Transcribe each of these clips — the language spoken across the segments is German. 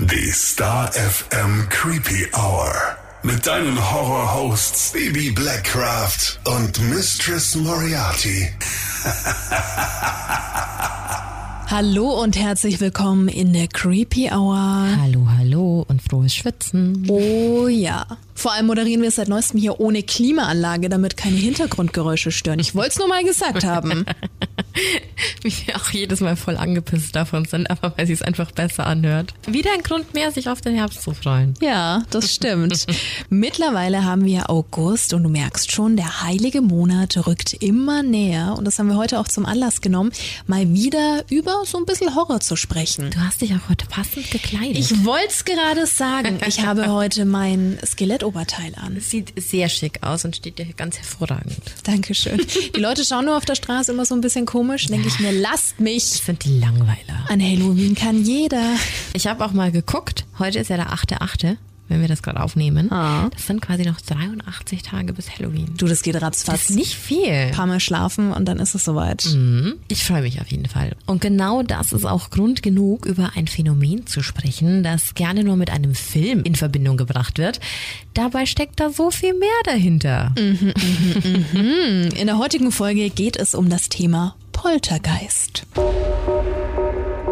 Die Star FM Creepy Hour. Mit deinen Horror-Hosts Baby Blackcraft und Mistress Moriarty. Hallo und herzlich willkommen in der Creepy Hour. Hallo, hallo und frohes Schwitzen. Oh ja. Vor allem moderieren wir es seit neuestem hier ohne Klimaanlage, damit keine Hintergrundgeräusche stören. Ich wollte es nur mal gesagt haben. Wie wir auch jedes Mal voll angepisst davon sind, aber weil sie es einfach besser anhört. Wieder ein Grund mehr, sich auf den Herbst zu freuen. Ja, das stimmt. Mittlerweile haben wir August und du merkst schon, der heilige Monat rückt immer näher. Und das haben wir heute auch zum Anlass genommen, mal wieder über so ein bisschen Horror zu sprechen. Du hast dich auch heute passend gekleidet. Ich wollte es gerade sagen. Ich habe heute mein Skelettoberteil an. Es sieht sehr schick aus und steht dir ganz hervorragend. Dankeschön. Die Leute schauen nur auf der Straße immer so ein bisschen komisch. Denke ich mir, lasst Das mich. sind die Langweiler. An Halloween kann jeder. Ich habe auch mal geguckt. Heute ist ja der 8.8., wenn wir das gerade aufnehmen. Ah. Das sind quasi noch 83 Tage bis Halloween. Du, das geht Das ratzfatz. ist nicht viel. Ein paar Mal schlafen und dann ist es soweit. Mhm. Ich freue mich auf jeden Fall. Und genau das ist auch Grund genug, über ein Phänomen zu sprechen, das gerne nur mit einem Film in Verbindung gebracht wird. Dabei steckt da so viel mehr dahinter. In der heutigen Folge geht es um das Thema Poltergeist.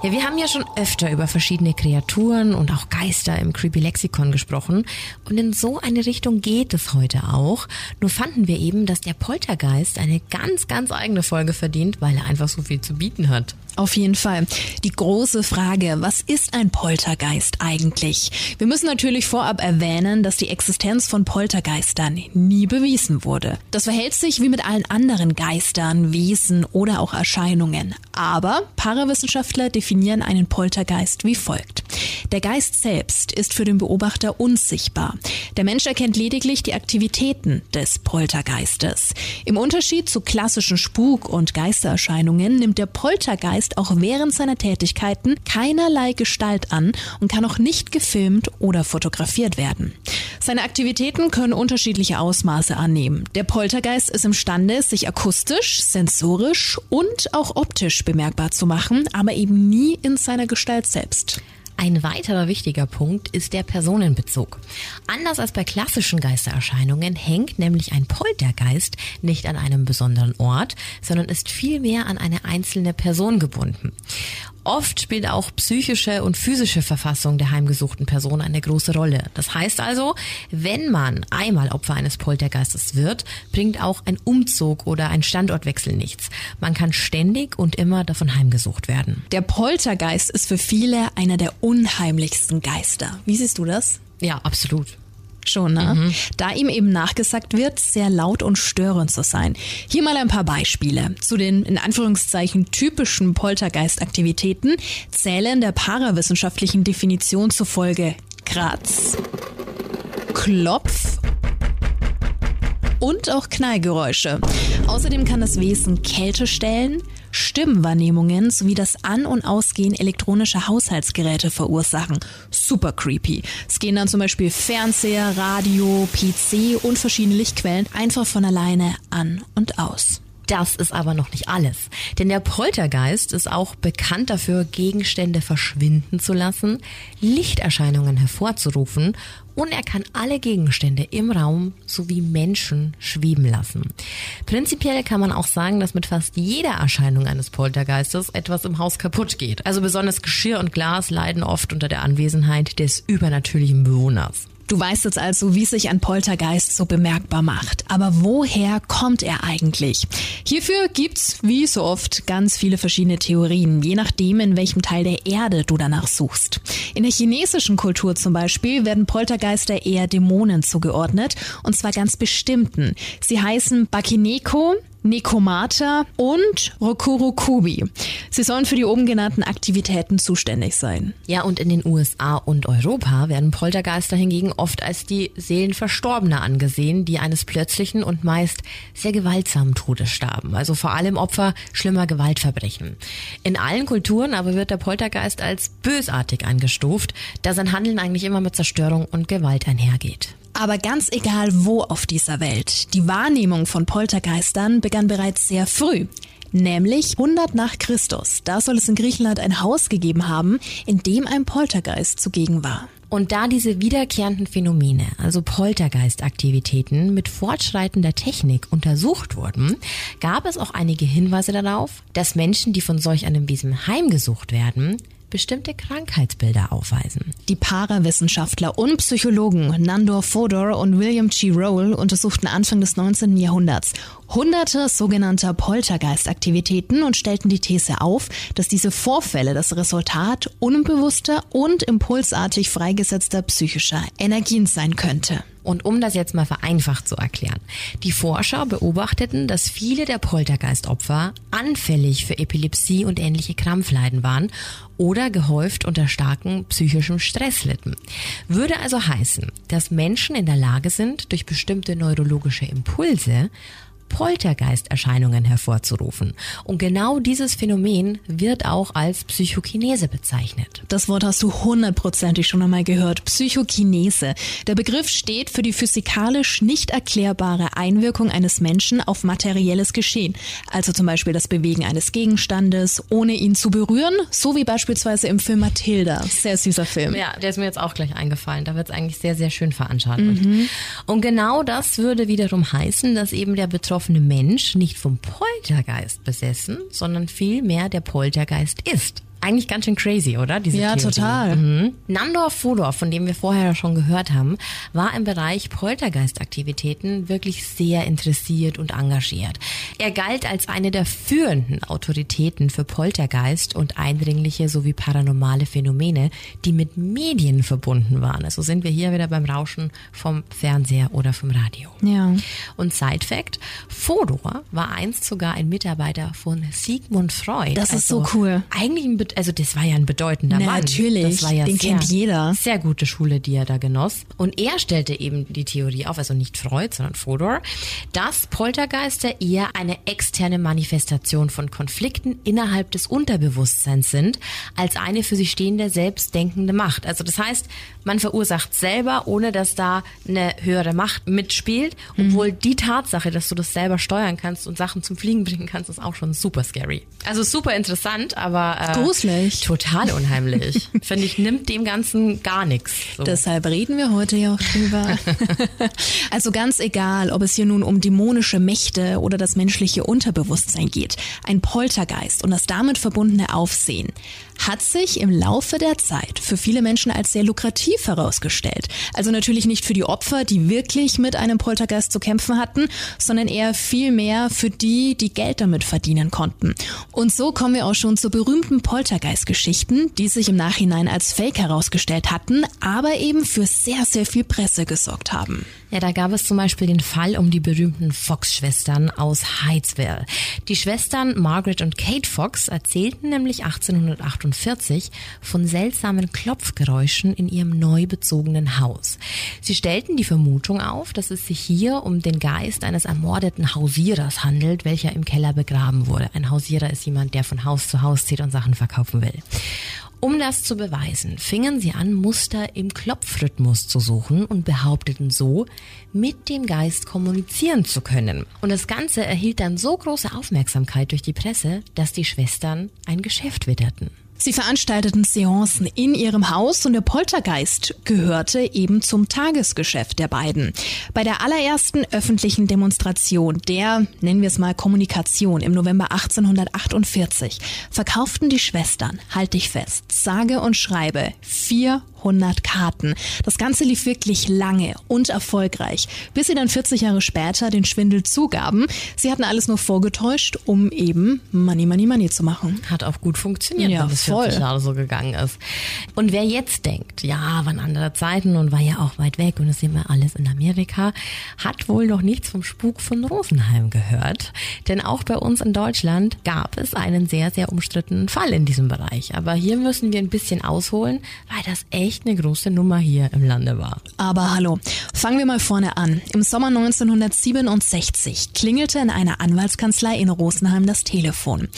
Ja, wir haben ja schon öfter über verschiedene Kreaturen und auch Geister im Creepy Lexikon gesprochen. Und in so eine Richtung geht es heute auch. Nur fanden wir eben, dass der Poltergeist eine ganz, ganz eigene Folge verdient, weil er einfach so viel zu bieten hat. Auf jeden Fall. Die große Frage, was ist ein Poltergeist eigentlich? Wir müssen natürlich vorab erwähnen, dass die Existenz von Poltergeistern nie bewiesen wurde. Das verhält sich wie mit allen anderen Geistern, Wesen oder auch Erscheinungen. Aber Parawissenschaftler definieren einen Poltergeist wie folgt. Der Geist selbst ist für den Beobachter unsichtbar. Der Mensch erkennt lediglich die Aktivitäten des Poltergeistes. Im Unterschied zu klassischen Spuk- und Geistererscheinungen nimmt der Poltergeist auch während seiner Tätigkeiten keinerlei Gestalt an und kann auch nicht gefilmt oder fotografiert werden. Seine Aktivitäten können unterschiedliche Ausmaße annehmen. Der Poltergeist ist imstande, sich akustisch, sensorisch und auch optisch bemerkbar zu machen, aber eben nie in seiner Gestalt selbst. Ein weiterer wichtiger Punkt ist der Personenbezug. Anders als bei klassischen Geistererscheinungen hängt nämlich ein Poltergeist nicht an einem besonderen Ort, sondern ist vielmehr an eine einzelne Person gebunden. Oft spielt auch psychische und physische Verfassung der heimgesuchten Person eine große Rolle. Das heißt also, wenn man einmal Opfer eines Poltergeistes wird, bringt auch ein Umzug oder ein Standortwechsel nichts. Man kann ständig und immer davon heimgesucht werden. Der Poltergeist ist für viele einer der unheimlichsten Geister. Wie siehst du das? Ja, absolut. Schon, ne? Da ihm eben nachgesagt wird, sehr laut und störend zu sein. Hier mal ein paar Beispiele. Zu den in Anführungszeichen typischen Poltergeistaktivitäten zählen der parawissenschaftlichen Definition zufolge Kratz, Klopf und auch Knallgeräusche. Außerdem kann das Wesen Kälte stellen, Stimmenwahrnehmungen sowie das An- und Ausgehen elektronischer Haushaltsgeräte verursachen. Super creepy. Es gehen dann zum Beispiel Fernseher, Radio, PC und verschiedene Lichtquellen einfach von alleine an und aus. Das ist aber noch nicht alles. Denn der Poltergeist ist auch bekannt dafür, Gegenstände verschwinden zu lassen, Lichterscheinungen hervorzurufen und er kann alle Gegenstände im Raum sowie Menschen schweben lassen. Prinzipiell kann man auch sagen, dass mit fast jeder Erscheinung eines Poltergeistes etwas im Haus kaputt geht. Also besonders Geschirr und Glas leiden oft unter der Anwesenheit des übernatürlichen Bewohners. Du weißt jetzt also, wie sich ein Poltergeist so bemerkbar macht. Aber woher kommt er eigentlich? Hierfür gibt's, wie so oft, ganz viele verschiedene Theorien, je nachdem, in welchem Teil der Erde du danach suchst. In der chinesischen Kultur zum Beispiel werden Poltergeister eher Dämonen zugeordnet, und zwar ganz bestimmten. Sie heißen Bakineko, Nekomata und Rokurokubi. Sie sollen für die oben genannten Aktivitäten zuständig sein. Ja, und in den USA und Europa werden Poltergeister hingegen oft als die Seelen Verstorbener angesehen, die eines plötzlichen und meist sehr gewaltsamen Todes starben. Also vor allem Opfer schlimmer Gewaltverbrechen. In allen Kulturen aber wird der Poltergeist als bösartig eingestuft, da sein Handeln eigentlich immer mit Zerstörung und Gewalt einhergeht. Aber ganz egal wo auf dieser Welt, die Wahrnehmung von Poltergeistern begann bereits sehr früh. Nämlich 100 nach Christus. Da soll es in Griechenland ein Haus gegeben haben, in dem ein Poltergeist zugegen war. Und da diese wiederkehrenden Phänomene, also Poltergeistaktivitäten mit fortschreitender Technik untersucht wurden, gab es auch einige Hinweise darauf, dass Menschen, die von solch einem Wesen heimgesucht werden, bestimmte Krankheitsbilder aufweisen. Die Parawissenschaftler und Psychologen Nandor Fodor und William G. Roll untersuchten Anfang des 19. Jahrhunderts hunderte sogenannter Poltergeistaktivitäten und stellten die These auf, dass diese Vorfälle das Resultat unbewusster und impulsartig freigesetzter psychischer Energien sein könnte. Und um das jetzt mal vereinfacht zu erklären. Die Forscher beobachteten, dass viele der Poltergeistopfer anfällig für Epilepsie und ähnliche Krampfleiden waren oder gehäuft unter starkem psychischem Stress litten. Würde also heißen, dass Menschen in der Lage sind, durch bestimmte neurologische Impulse Poltergeisterscheinungen hervorzurufen. Und genau dieses Phänomen wird auch als Psychokinese bezeichnet. Das Wort hast du hundertprozentig schon einmal gehört. Psychokinese. Der Begriff steht für die physikalisch nicht erklärbare Einwirkung eines Menschen auf materielles Geschehen. Also zum Beispiel das Bewegen eines Gegenstandes, ohne ihn zu berühren, so wie beispielsweise im Film Matilda. Sehr süßer Film. Ja, der ist mir jetzt auch gleich eingefallen. Da wird es eigentlich sehr, sehr schön veranschaulicht. Mhm. Und genau das würde wiederum heißen, dass eben der Betroffene betroffene Mensch nicht vom Poltergeist besessen, sondern vielmehr der Poltergeist ist. Eigentlich ganz schön crazy, oder? Diese ja, Theorie. total. Mhm. Nandor Fodor, von dem wir vorher schon gehört haben, war im Bereich Poltergeistaktivitäten wirklich sehr interessiert und engagiert. Er galt als eine der führenden Autoritäten für Poltergeist und eindringliche sowie paranormale Phänomene, die mit Medien verbunden waren. Also sind wir hier wieder beim Rauschen vom Fernseher oder vom Radio. Ja. Und Side Fact, Fodor war einst sogar ein Mitarbeiter von Sigmund Freud. Das ist also so cool. Eigentlich ein also das war ja ein bedeutender Na, Mann. Natürlich, das war ja den sehr, kennt jeder. Sehr gute Schule, die er da genoss. Und er stellte eben die Theorie auf, also nicht Freud, sondern Fodor, dass Poltergeister eher eine externe Manifestation von Konflikten innerhalb des Unterbewusstseins sind, als eine für sich stehende, selbstdenkende Macht. Also das heißt, man verursacht selber, ohne dass da eine höhere Macht mitspielt, obwohl mhm. die Tatsache, dass du das selber steuern kannst und Sachen zum Fliegen bringen kannst, ist auch schon super scary. Also super interessant, aber äh, gruselig. Total unheimlich. Finde ich, nimmt dem Ganzen gar nichts. So. Deshalb reden wir heute ja auch drüber. also ganz egal, ob es hier nun um dämonische Mächte oder das menschliche Unterbewusstsein geht, ein Poltergeist und das damit verbundene Aufsehen hat sich im Laufe der Zeit für viele Menschen als sehr lukrativ herausgestellt. Also natürlich nicht für die Opfer, die wirklich mit einem Poltergeist zu kämpfen hatten, sondern eher viel mehr für die, die Geld damit verdienen konnten. Und so kommen wir auch schon zu berühmten Poltergeist-Geschichten, die sich im Nachhinein als Fake herausgestellt hatten, aber eben für sehr, sehr viel Presse gesorgt haben. Ja, da gab es zum Beispiel den Fall um die berühmten Fox-Schwestern aus Hydesville. Die Schwestern Margaret und Kate Fox erzählten nämlich 1848 von seltsamen Klopfgeräuschen in ihrem neu bezogenen Haus. Sie stellten die Vermutung auf, dass es sich hier um den Geist eines ermordeten Hausierers handelt, welcher im Keller begraben wurde. Ein Hausierer ist jemand, der von Haus zu Haus zieht und Sachen verkaufen will. Um das zu beweisen, fingen sie an, Muster im Klopfrhythmus zu suchen und behaupteten so, mit dem Geist kommunizieren zu können. Und das Ganze erhielt dann so große Aufmerksamkeit durch die Presse, dass die Schwestern ein Geschäft witterten. Sie veranstalteten Seancen in ihrem Haus und der Poltergeist gehörte eben zum Tagesgeschäft der beiden. Bei der allerersten öffentlichen Demonstration der, nennen wir es mal Kommunikation im November 1848, verkauften die Schwestern, halt dich fest, sage und schreibe 400 Karten. Das Ganze lief wirklich lange und erfolgreich, bis sie dann 40 Jahre später den Schwindel zugaben. Sie hatten alles nur vorgetäuscht, um eben Money, Money, Money zu machen. Hat auch gut funktioniert, Ja. 40 Jahre so gegangen ist. Und wer jetzt denkt, ja, waren andere Zeiten und war ja auch weit weg und das sehen wir alles in Amerika, hat wohl noch nichts vom Spuk von Rosenheim gehört. Denn auch bei uns in Deutschland gab es einen sehr, sehr umstrittenen Fall in diesem Bereich. Aber hier müssen wir ein bisschen ausholen, weil das echt eine große Nummer hier im Lande war. Aber hallo, fangen wir mal vorne an. Im Sommer 1967 klingelte in einer Anwaltskanzlei in Rosenheim das Telefon.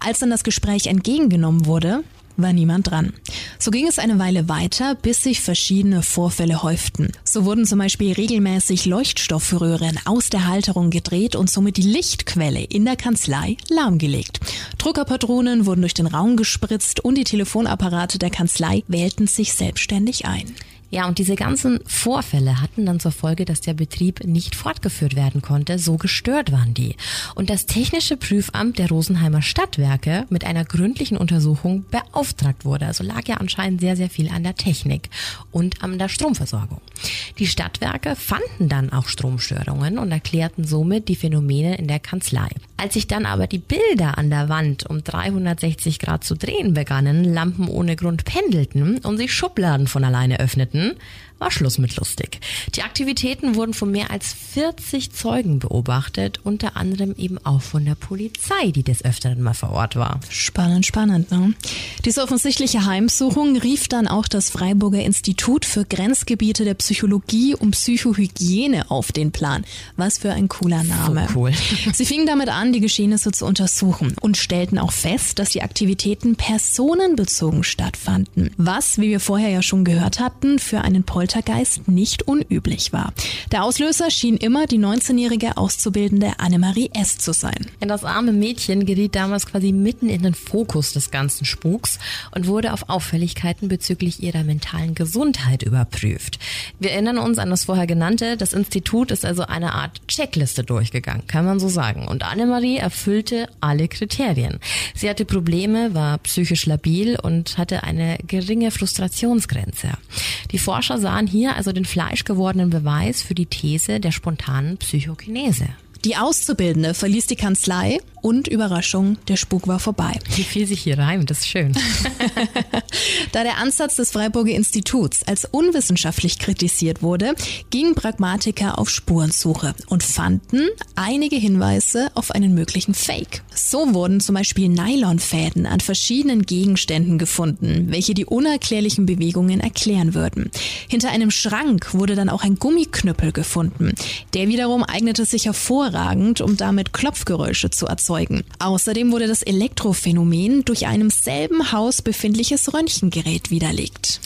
Als dann das Gespräch entgegengenommen wurde, war niemand dran. So ging es eine Weile weiter, bis sich verschiedene Vorfälle häuften. So wurden zum Beispiel regelmäßig Leuchtstoffröhren aus der Halterung gedreht und somit die Lichtquelle in der Kanzlei lahmgelegt. Druckerpatronen wurden durch den Raum gespritzt und die Telefonapparate der Kanzlei wählten sich selbstständig ein. Ja, und diese ganzen Vorfälle hatten dann zur Folge, dass der Betrieb nicht fortgeführt werden konnte, so gestört waren die. Und das Technische Prüfamt der Rosenheimer Stadtwerke mit einer gründlichen Untersuchung beauftragt wurde. Also lag ja anscheinend sehr, sehr viel an der Technik und an der Stromversorgung. Die Stadtwerke fanden dann auch Stromstörungen und erklärten somit die Phänomene in der Kanzlei. Als sich dann aber die Bilder an der Wand um 360 Grad zu drehen begannen, Lampen ohne Grund pendelten und sich Schubladen von alleine öffneten, Hmm. War Schluss mit lustig. Die Aktivitäten wurden von mehr als 40 Zeugen beobachtet, unter anderem eben auch von der Polizei, die des Öfteren mal vor Ort war. Spannend, spannend, ne? Diese offensichtliche Heimsuchung rief dann auch das Freiburger Institut für Grenzgebiete der Psychologie und Psychohygiene auf den Plan. Was für ein cooler Name. cool. Sie fingen damit an, die Geschehnisse zu untersuchen und stellten auch fest, dass die Aktivitäten personenbezogen stattfanden. Was, wie wir vorher ja schon gehört hatten, für einen Poltergeist nicht unüblich war. Der Auslöser schien immer die 19-jährige Auszubildende Annemarie S. zu sein. Das arme Mädchen geriet damals quasi mitten in den Fokus des ganzen Spuks und wurde auf Auffälligkeiten bezüglich ihrer mentalen Gesundheit überprüft. Wir erinnern uns an das vorher genannte. Das Institut ist also eine Art Checkliste durchgegangen, kann man so sagen. Und Annemarie erfüllte alle Kriterien. Sie hatte Probleme, war psychisch labil und hatte eine geringe Frustrationsgrenze. Die Forscher sahen hier also den fleischgewordenen Beweis für die These der spontanen Psychokinese. Die Auszubildende verließ die Kanzlei und Überraschung, der Spuk war vorbei. Wie viel sich hier reimt, das ist schön. Da der Ansatz des Freiburger Instituts als unwissenschaftlich kritisiert wurde, gingen Pragmatiker auf Spurensuche und fanden einige Hinweise auf einen möglichen Fake. So wurden zum Beispiel Nylonfäden an verschiedenen Gegenständen gefunden, welche die unerklärlichen Bewegungen erklären würden. Hinter einem Schrank wurde dann auch ein Gummiknüppel gefunden. Der wiederum eignete sich hervorragend, um damit Klopfgeräusche zu erzeugen. Außerdem wurde das Elektrophänomen durch ein im selben Haus befindliches Röntgengerät widerlegt.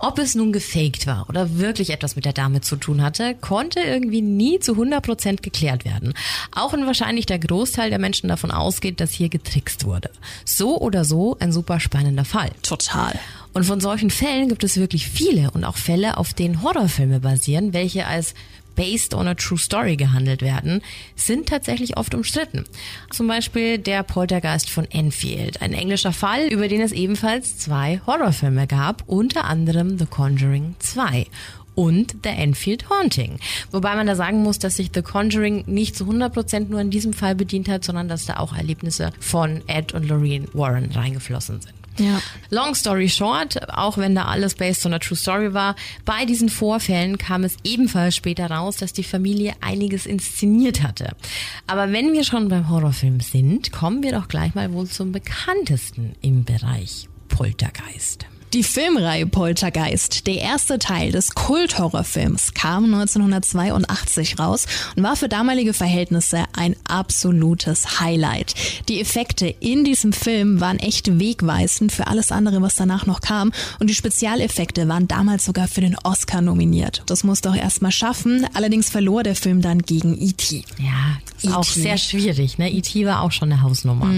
Ob es nun gefaked war oder wirklich etwas mit der Dame zu tun hatte, konnte irgendwie nie zu 100% geklärt werden. Auch wenn wahrscheinlich der Großteil der Menschen davon ausgeht, dass hier getrickst wurde. So oder so ein super spannender Fall. Total. Und von solchen Fällen gibt es wirklich viele und auch Fälle, auf denen Horrorfilme basieren, welche als based on a true story gehandelt werden, sind tatsächlich oft umstritten. Zum Beispiel der Poltergeist von Enfield, ein englischer Fall, über den es ebenfalls zwei Horrorfilme gab, unter anderem The Conjuring 2 und The Enfield Haunting. Wobei man da sagen muss, dass sich The Conjuring nicht zu 100% nur in diesem Fall bedient hat, sondern dass da auch Erlebnisse von Ed und Lorraine Warren reingeflossen sind. Ja. Long story short, auch wenn da alles based on a true story war, bei diesen Vorfällen kam es ebenfalls später raus, dass die Familie einiges inszeniert hatte. Aber wenn wir schon beim Horrorfilm sind, kommen wir doch gleich mal wohl zum bekanntesten im Bereich Poltergeist. Die Filmreihe Poltergeist, der erste Teil des Kulthorrorfilms, kam 1982 raus und war für damalige Verhältnisse ein absolutes Highlight. Die Effekte in diesem Film waren echt wegweisend für alles andere, was danach noch kam und die Spezialeffekte waren damals sogar für den Oscar nominiert. Das musste auch erstmal schaffen, allerdings verlor der Film dann gegen E.T. Ja, ist auch sehr schwierig. Ne? E.T. war auch schon eine Hausnummer.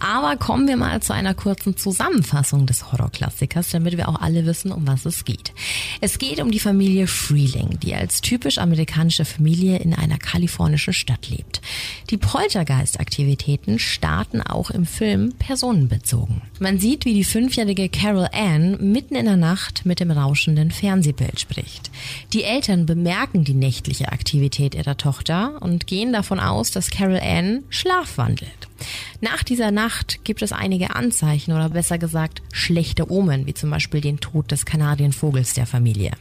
Aber kommen wir mal zu einer kurzen Zusammenfassung Zusammenfassung des Horrorklassikers, damit wir auch alle wissen, um was es geht. Es geht um die Familie Freeling, die als typisch amerikanische Familie in einer kalifornischen Stadt lebt. Die Poltergeist-Aktivitäten starten auch im Film personenbezogen. Man sieht, wie die fünfjährige Carol Ann mitten in der Nacht mit dem rauschenden Fernsehbild spricht. Die Eltern bemerken die nächtliche Aktivität ihrer Tochter und gehen davon aus, dass Carol Ann schlafwandelt. Nach dieser Nacht gibt es einige Anzeichen oder besser gesagt schlechte Omen, wie zum Beispiel den Tod des Kanadienvogels der Familie.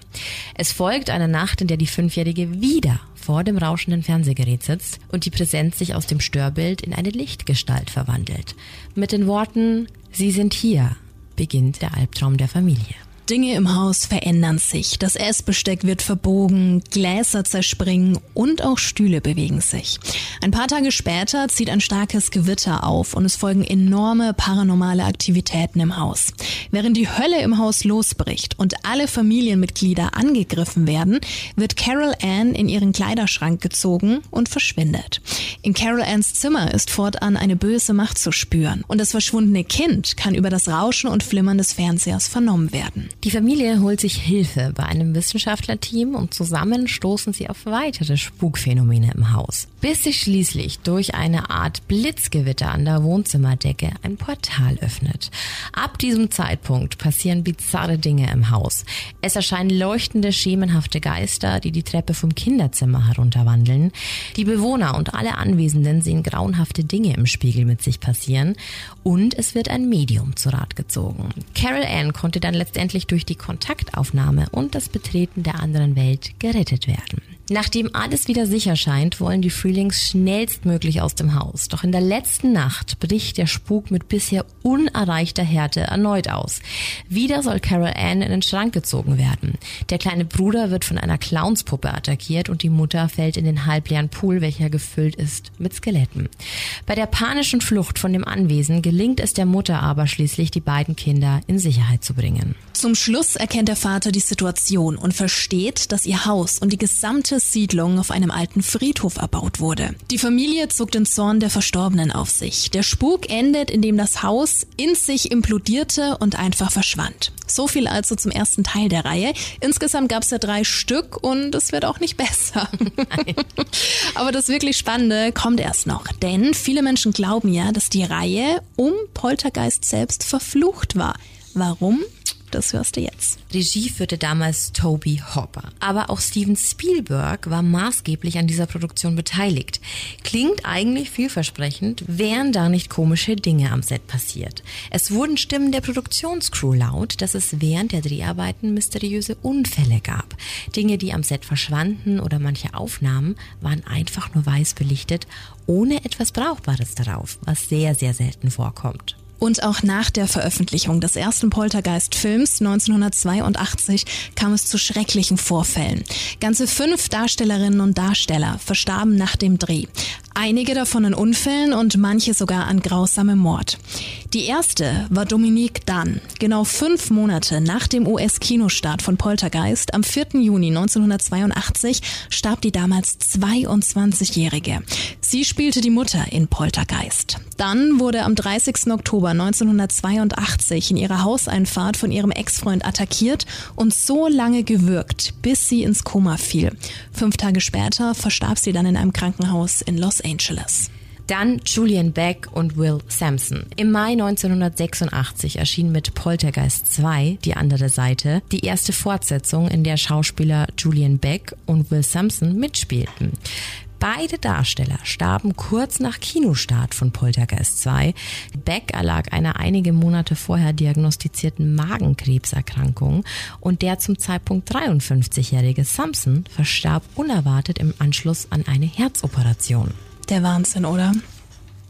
Es folgt eine Nacht, in der die Fünfjährige wieder vor dem rauschenden Fernsehgerät sitzt und die Präsenz sich aus dem Störbild in eine Lichtgestalt verwandelt. Mit den Worten Sie sind hier beginnt der Albtraum der Familie. Dinge im Haus verändern sich. Das Essbesteck wird verbogen, Gläser zerspringen und auch Stühle bewegen sich. Ein paar Tage später zieht ein starkes Gewitter auf und es folgen enorme paranormale Aktivitäten im Haus. Während die Hölle im Haus losbricht und alle Familienmitglieder angegriffen werden, wird Carol Ann in ihren Kleiderschrank gezogen und verschwindet. In Carol Anns Zimmer ist fortan eine böse Macht zu spüren und das verschwundene Kind kann über das Rauschen und Flimmern des Fernsehers vernommen werden. Die Familie holt sich Hilfe bei einem Wissenschaftlerteam und zusammen stoßen sie auf weitere Spukphänomene im Haus, bis sich schließlich durch eine Art Blitzgewitter an der Wohnzimmerdecke ein Portal öffnet. Ab diesem Zeitpunkt passieren bizarre Dinge im Haus. Es erscheinen leuchtende, schemenhafte Geister, die die Treppe vom Kinderzimmer herunterwandeln. Die Bewohner und alle Anwesenden sehen grauenhafte Dinge im Spiegel mit sich passieren und es wird ein Medium zu Rat gezogen. Carol Ann konnte dann letztendlich durch die Kontaktaufnahme und das Betreten der anderen Welt gerettet werden. Nachdem alles wieder sicher scheint, wollen die Freelings schnellstmöglich aus dem Haus. Doch in der letzten Nacht bricht der Spuk mit bisher unerreichter Härte erneut aus. Wieder soll Carol Ann in den Schrank gezogen werden. Der kleine Bruder wird von einer Clownspuppe attackiert und die Mutter fällt in den halbleeren Pool, welcher gefüllt ist mit Skeletten. Bei der panischen Flucht von dem Anwesen gelingt es der Mutter aber schließlich, die beiden Kinder in Sicherheit zu bringen. Zum Schluss erkennt der Vater die Situation und versteht, dass ihr Haus und die gesamte Siedlung auf einem alten Friedhof erbaut wurde. Die Familie zog den Zorn der Verstorbenen auf sich. Der Spuk endet, indem das Haus in sich implodierte und einfach verschwand. So viel also zum ersten Teil der Reihe. Insgesamt gab es ja drei Stück und es wird auch nicht besser. Aber das wirklich Spannende kommt erst noch. Denn viele Menschen glauben ja, dass die Reihe um Poltergeist selbst verflucht war. Warum? Das hörst du jetzt. Regie führte damals Toby Hopper. Aber auch Steven Spielberg war maßgeblich an dieser Produktion beteiligt. Klingt eigentlich vielversprechend, wären da nicht komische Dinge am Set passiert. Es wurden Stimmen der Produktionscrew laut, dass es während der Dreharbeiten mysteriöse Unfälle gab. Dinge, die am Set verschwanden oder manche Aufnahmen waren einfach nur weiß belichtet, ohne etwas Brauchbares darauf, was sehr, sehr selten vorkommt. Und auch nach der Veröffentlichung des ersten Poltergeist-Films 1982 kam es zu schrecklichen Vorfällen. Ganze fünf Darstellerinnen und Darsteller verstarben nach dem Dreh. Einige davon in Unfällen und manche sogar an grausamem Mord. Die erste war Dominique Dunn. Genau fünf Monate nach dem US-Kinostart von Poltergeist, am 4. Juni 1982, starb die damals 22-Jährige. Sie spielte die Mutter in Poltergeist. Dann wurde am 30. Oktober 1982 in ihrer Hauseinfahrt von ihrem Ex-Freund attackiert und so lange gewürgt, bis sie ins Koma fiel. Fünf Tage später verstarb sie dann in einem Krankenhaus in Los Angeles. Dann Julian Beck und Will Sampson. Im Mai 1986 erschien mit Poltergeist 2, die andere Seite, die erste Fortsetzung, in der Schauspieler Julian Beck und Will Sampson mitspielten. Beide Darsteller starben kurz nach Kinostart von Poltergeist 2. Beck erlag einer einige Monate vorher diagnostizierten Magenkrebserkrankung und der zum Zeitpunkt 53-jährige Sampson verstarb unerwartet im Anschluss an eine Herzoperation. Der Wahnsinn, oder?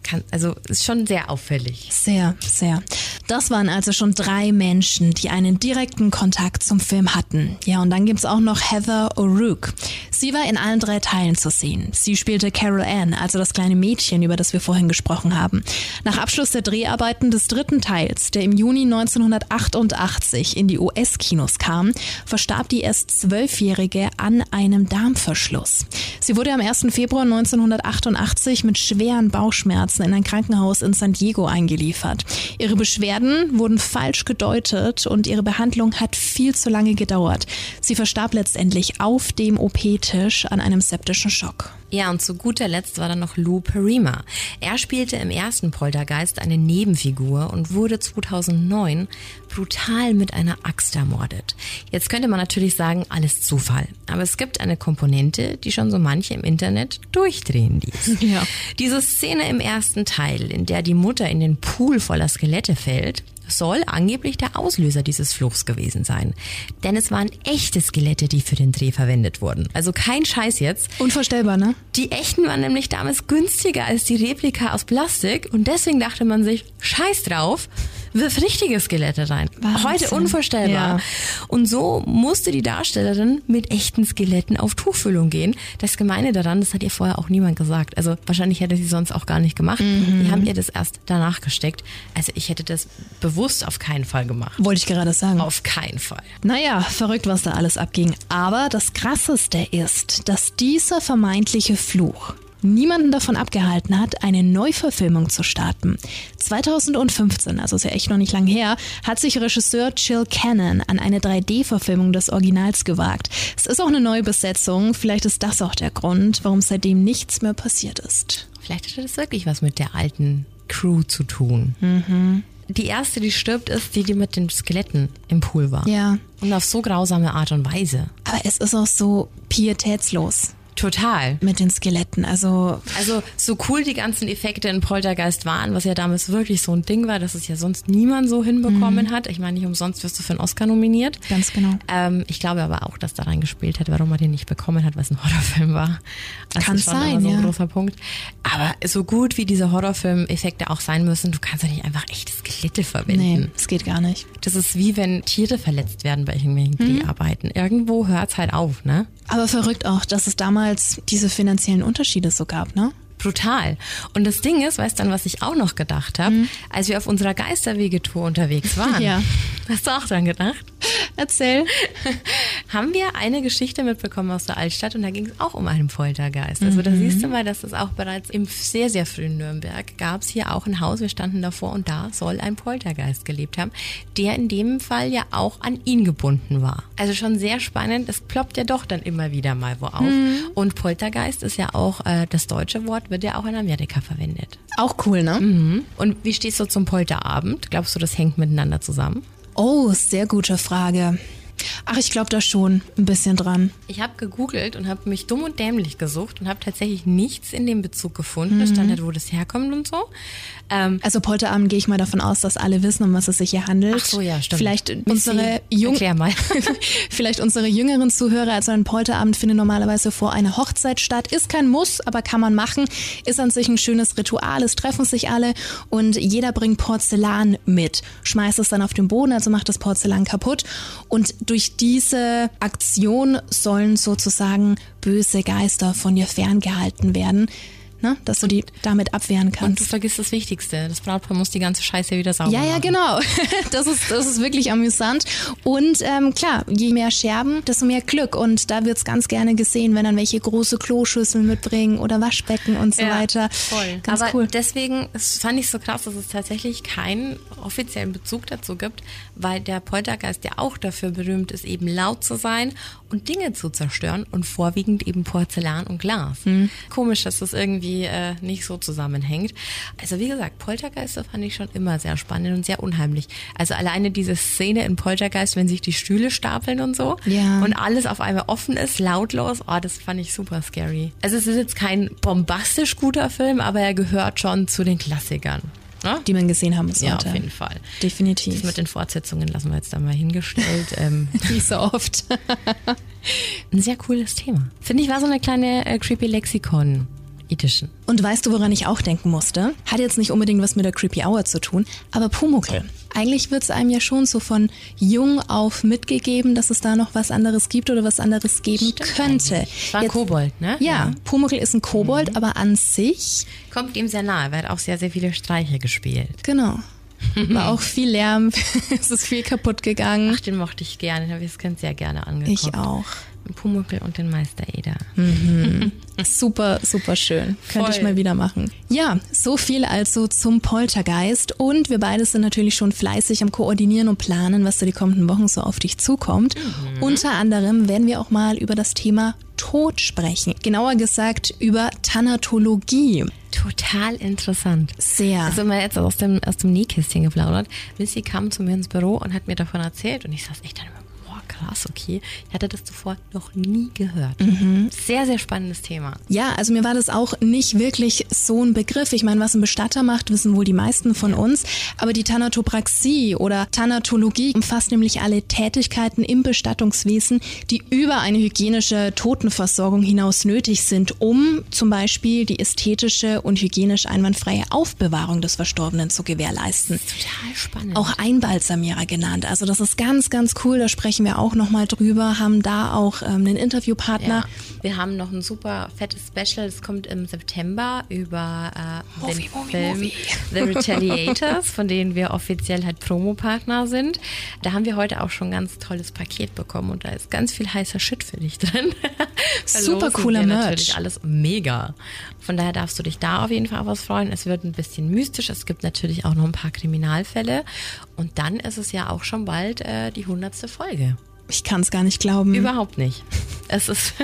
Kann, also ist schon sehr auffällig. Sehr, sehr. Das waren also schon drei Menschen, die einen direkten Kontakt zum Film hatten. Ja, und dann gibt's auch noch Heather O'Rourke. Sie war in allen drei Teilen zu sehen. Sie spielte Carol Ann, also das kleine Mädchen, über das wir vorhin gesprochen haben. Nach Abschluss der Dreharbeiten des dritten Teils, der im Juni 1988 in die US-Kinos kam, verstarb die erst zwölfjährige an einem Darmverschluss. Sie wurde am 1. Februar 1988 mit schweren Bauchschmerzen Schmerzen in ein Krankenhaus in San Diego eingeliefert. Ihre Beschwerden wurden falsch gedeutet und ihre Behandlung hat viel zu lange gedauert. Sie verstarb letztendlich auf dem OP-Tisch an einem septischen Schock. Ja, und zu guter Letzt war dann noch Lou Perima. Er spielte im ersten Poltergeist eine Nebenfigur und wurde 2009 brutal mit einer Axt ermordet. Jetzt könnte man natürlich sagen, alles Zufall. Aber es gibt eine Komponente, die schon so manche im Internet durchdrehen ließ. Ja. Diese Szene im ersten Teil, in der die Mutter in den Pool voller Skelette fällt, soll angeblich der Auslöser dieses Fluchs gewesen sein. Denn es waren echte Skelette, die für den Dreh verwendet wurden. Also kein Scheiß jetzt. Unvorstellbar, ne? Die echten waren nämlich damals günstiger als die Replika aus Plastik und deswegen dachte man sich, scheiß drauf, wirf richtige Skelette rein. Wahnsinn. Heute unvorstellbar. Ja. Und so musste die Darstellerin mit echten Skeletten auf Tuchfüllung gehen. Das Gemeine daran, das hat ihr vorher auch niemand gesagt. Also wahrscheinlich hätte sie sonst auch gar nicht gemacht. Mhm. Die haben ihr das erst danach gesteckt. Also ich hätte das bewusst auf keinen Fall gemacht. Wollte ich gerade sagen. Auf keinen Fall. Naja, verrückt, was da alles abging. Aber das Krasseste ist, dass dieser vermeintliche Fluch niemanden davon abgehalten hat, eine Neuverfilmung zu starten. 2015, also ist ja echt noch nicht lang her, hat sich Regisseur Chill Cannon an eine 3D-Verfilmung des Originals gewagt. Es ist auch eine Neubesetzung, vielleicht ist das auch der Grund, warum seitdem nichts mehr passiert ist. Vielleicht hatte das wirklich was mit der alten Crew zu tun. Mhm. Die erste, die stirbt, ist die, die mit den Skeletten im Pool war. Ja, Und auf so grausame Art und Weise. aber es ist auch so pietätslos Total. mit den Skeletten. Also Also so cool die ganzen Effekte in Poltergeist waren, was ja damals wirklich so ein Ding war, dass es ja sonst niemand so hinbekommen hat. Ich meine, nicht umsonst wirst du für einen Oscar nominiert. Ganz genau. Ähm, ich glaube aber auch, dass daran gespielt hat, warum er den nicht bekommen hat, weil es ein Horrorfilm war. Das Kann ist schon sein, so ein ja. großer Punkt. Aber so gut wie diese Horrorfilm-Effekte auch sein müssen, du kannst doch nicht einfach echte Skelette verwenden. nee, es geht gar nicht. Das ist wie wenn Tiere verletzt werden bei irgendwelchen Dreharbeiten. Irgendwo hört's halt auf, ne? Aber verrückt auch, dass es damals diese finanziellen Unterschiede so gab, ne? Brutal. Und das Ding ist, weißt du, an was ich auch noch gedacht habe, als wir auf unserer Geisterwegetour unterwegs waren. Ja. Hast du auch dran gedacht? Erzähl. Haben wir eine Geschichte mitbekommen aus der Altstadt und da ging es auch um einen Poltergeist. Also da siehst du mal, dass es auch bereits im sehr, sehr frühen Nürnberg gab es hier auch ein Haus, wir standen davor und da soll ein Poltergeist gelebt haben, der in dem Fall ja auch an ihn gebunden war. Also schon sehr spannend, es ploppt ja doch dann immer wieder mal wo auf. Und Poltergeist ist ja auch, äh, das deutsche Wort wird ja auch in Amerika verwendet. Auch cool, ne? Mhm. Und wie stehst du zum Polterabend? Glaubst du, das hängt miteinander zusammen? Oh, sehr gute Frage. Ach, ich glaube da schon ein bisschen dran. Ich habe gegoogelt und habe mich dumm und dämlich gesucht und habe tatsächlich nichts in dem Bezug gefunden. Es stand halt, wo das herkommt und so. Ähm, Also Polterabend gehe ich mal davon aus, dass alle wissen, um was es sich hier handelt. ach so, ja, stimmt. Vielleicht unsere Jung. Vielleicht unsere jüngeren Zuhörer, also ein Polterabend findet normalerweise vor einer Hochzeit statt. Ist kein Muss, aber kann man machen. Ist an sich ein schönes Ritual. Es treffen sich alle und jeder bringt Porzellan mit. Schmeißt es dann auf den Boden, also macht das Porzellan kaputt. Und durch diese Aktion sollen sozusagen böse Geister von dir ferngehalten werden. Ne? Dass du die damit abwehren Und du kannst. vergisst das Wichtigste. Das Brautpaar muss die ganze Scheiße wieder sauber Ja, ja, machen. genau. Das ist, das ist wirklich amüsant. Und ähm, klar, je mehr Scherben, desto mehr Glück. Und da wird's ganz gerne gesehen, wenn dann welche große Kloschüsseln mitbringen oder Waschbecken und so weiter. Voll. Ganz Aber cool. deswegen fand ich so krass, dass es tatsächlich keinen offiziellen Bezug dazu gibt, weil der Poltergeist ja auch dafür berühmt ist, eben laut zu sein und Dinge zu zerstören und vorwiegend eben Porzellan und Glas. Hm. Komisch, dass das irgendwie äh, nicht so zusammenhängt. Also wie gesagt, Poltergeister fand ich schon immer sehr spannend und sehr unheimlich. Also alleine diese Szene in Poltergeist, wenn sich die Stühle stapeln und so Ja. und alles auf einmal offen ist, lautlos, oh, das fand ich super scary. Also es ist jetzt kein bombastisch guter Film, aber er gehört schon zu den Klassikern. Ne? Die man gesehen haben sollte. Ja, auf jeden Fall. Das Definitiv. mit den Fortsetzungen lassen wir jetzt da mal hingestellt. ähm, Wie so oft. ein sehr cooles Thema. Finde ich, war so eine kleine äh, Creepy Lexikon Edition. Und weißt du, woran ich auch denken musste? Hat jetzt nicht unbedingt was mit der Creepy Hour zu tun, aber Pumuckl. Eigentlich wird's einem ja schon so von jung auf mitgegeben, dass es da noch was anderes gibt oder was anderes geben könnte. Es war Jetzt- Kobold, ne? Ja, Pumuckl ist ein Mhm. Kobold, aber an sich, Kommt ihm sehr nahe, weil er auch sehr, sehr viele Streiche gespielt. genau. War auch viel Lärm, es ist viel kaputt gegangen. Ach, den mochte ich gerne, den habe ich das Kind sehr gerne angeguckt. Ich auch. Pumuckel und den Meister Eder. Mhm. super, super schön. Könnte ich mal wieder machen. Ja, so viel also zum Poltergeist. Und wir beide sind natürlich schon fleißig am Koordinieren und Planen, was da die kommenden Wochen so auf dich zukommt. Mhm. Unter anderem werden wir auch mal über das Thema Tod sprechen. Genauer gesagt über Thanatologie. Total interessant. Sehr. Also mal jetzt aus dem, aus dem Nähkästchen geplaudert. Missy kam zu mir ins Büro und hat mir davon erzählt und ich saß echt dann immer krass, okay. Ich hatte das zuvor noch nie gehört. Mhm. Sehr, sehr spannendes Thema. Ja, also mir war das auch nicht wirklich so ein Begriff. Ich meine, was ein Bestatter macht, wissen wohl die meisten von ja. uns. Aber die Thanatopraxie oder Thanatologie umfasst nämlich alle Tätigkeiten im Bestattungswesen, die über eine hygienische Totenversorgung hinaus nötig sind, um zum Beispiel die ästhetische und hygienisch einwandfreie Aufbewahrung des Verstorbenen zu gewährleisten. total spannend. Auch Einbalsamierer genannt. Also das ist ganz, ganz cool. Da sprechen wir auch nochmal drüber, haben da auch ähm, einen Interviewpartner. Ja. Wir haben noch ein super fettes Special, das kommt im September über äh, Movie, den Movie, Film Movie. The Retaliators, von denen wir offiziell halt Promopartner sind. Da haben wir heute auch schon ein ganz tolles Paket bekommen und da ist ganz viel heißer Shit für dich drin. super cooler Merch. Natürlich alles mega. Von daher darfst du dich da auf jeden Fall auf was freuen. Es wird ein bisschen mystisch. Es gibt natürlich auch noch ein paar Kriminalfälle. Und dann ist es ja auch schon bald äh, die hundertste Folge. Ich kann es gar nicht glauben. Überhaupt nicht. Es ist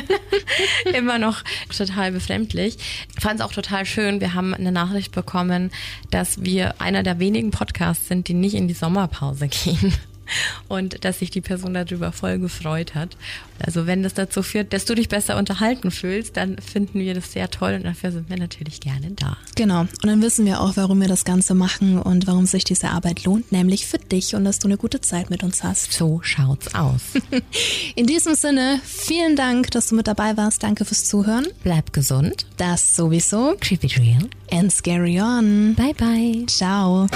immer noch total befremdlich. Ich fand es auch total schön. Wir haben eine Nachricht bekommen, dass wir einer der wenigen Podcasts sind, die nicht in die Sommerpause gehen und dass sich die Person darüber voll gefreut hat. Also wenn das dazu führt, dass du dich besser unterhalten fühlst, dann finden wir das sehr toll und dafür sind wir natürlich gerne da. Genau. Und dann wissen wir auch, warum wir das Ganze machen und warum sich diese Arbeit lohnt, nämlich für dich und dass du eine gute Zeit mit uns hast. So schaut's aus. In diesem Sinne, vielen Dank, dass du mit dabei warst. Danke fürs Zuhören. Bleib gesund. Das sowieso. Creepy Real. And scary on. Bye bye. Ciao.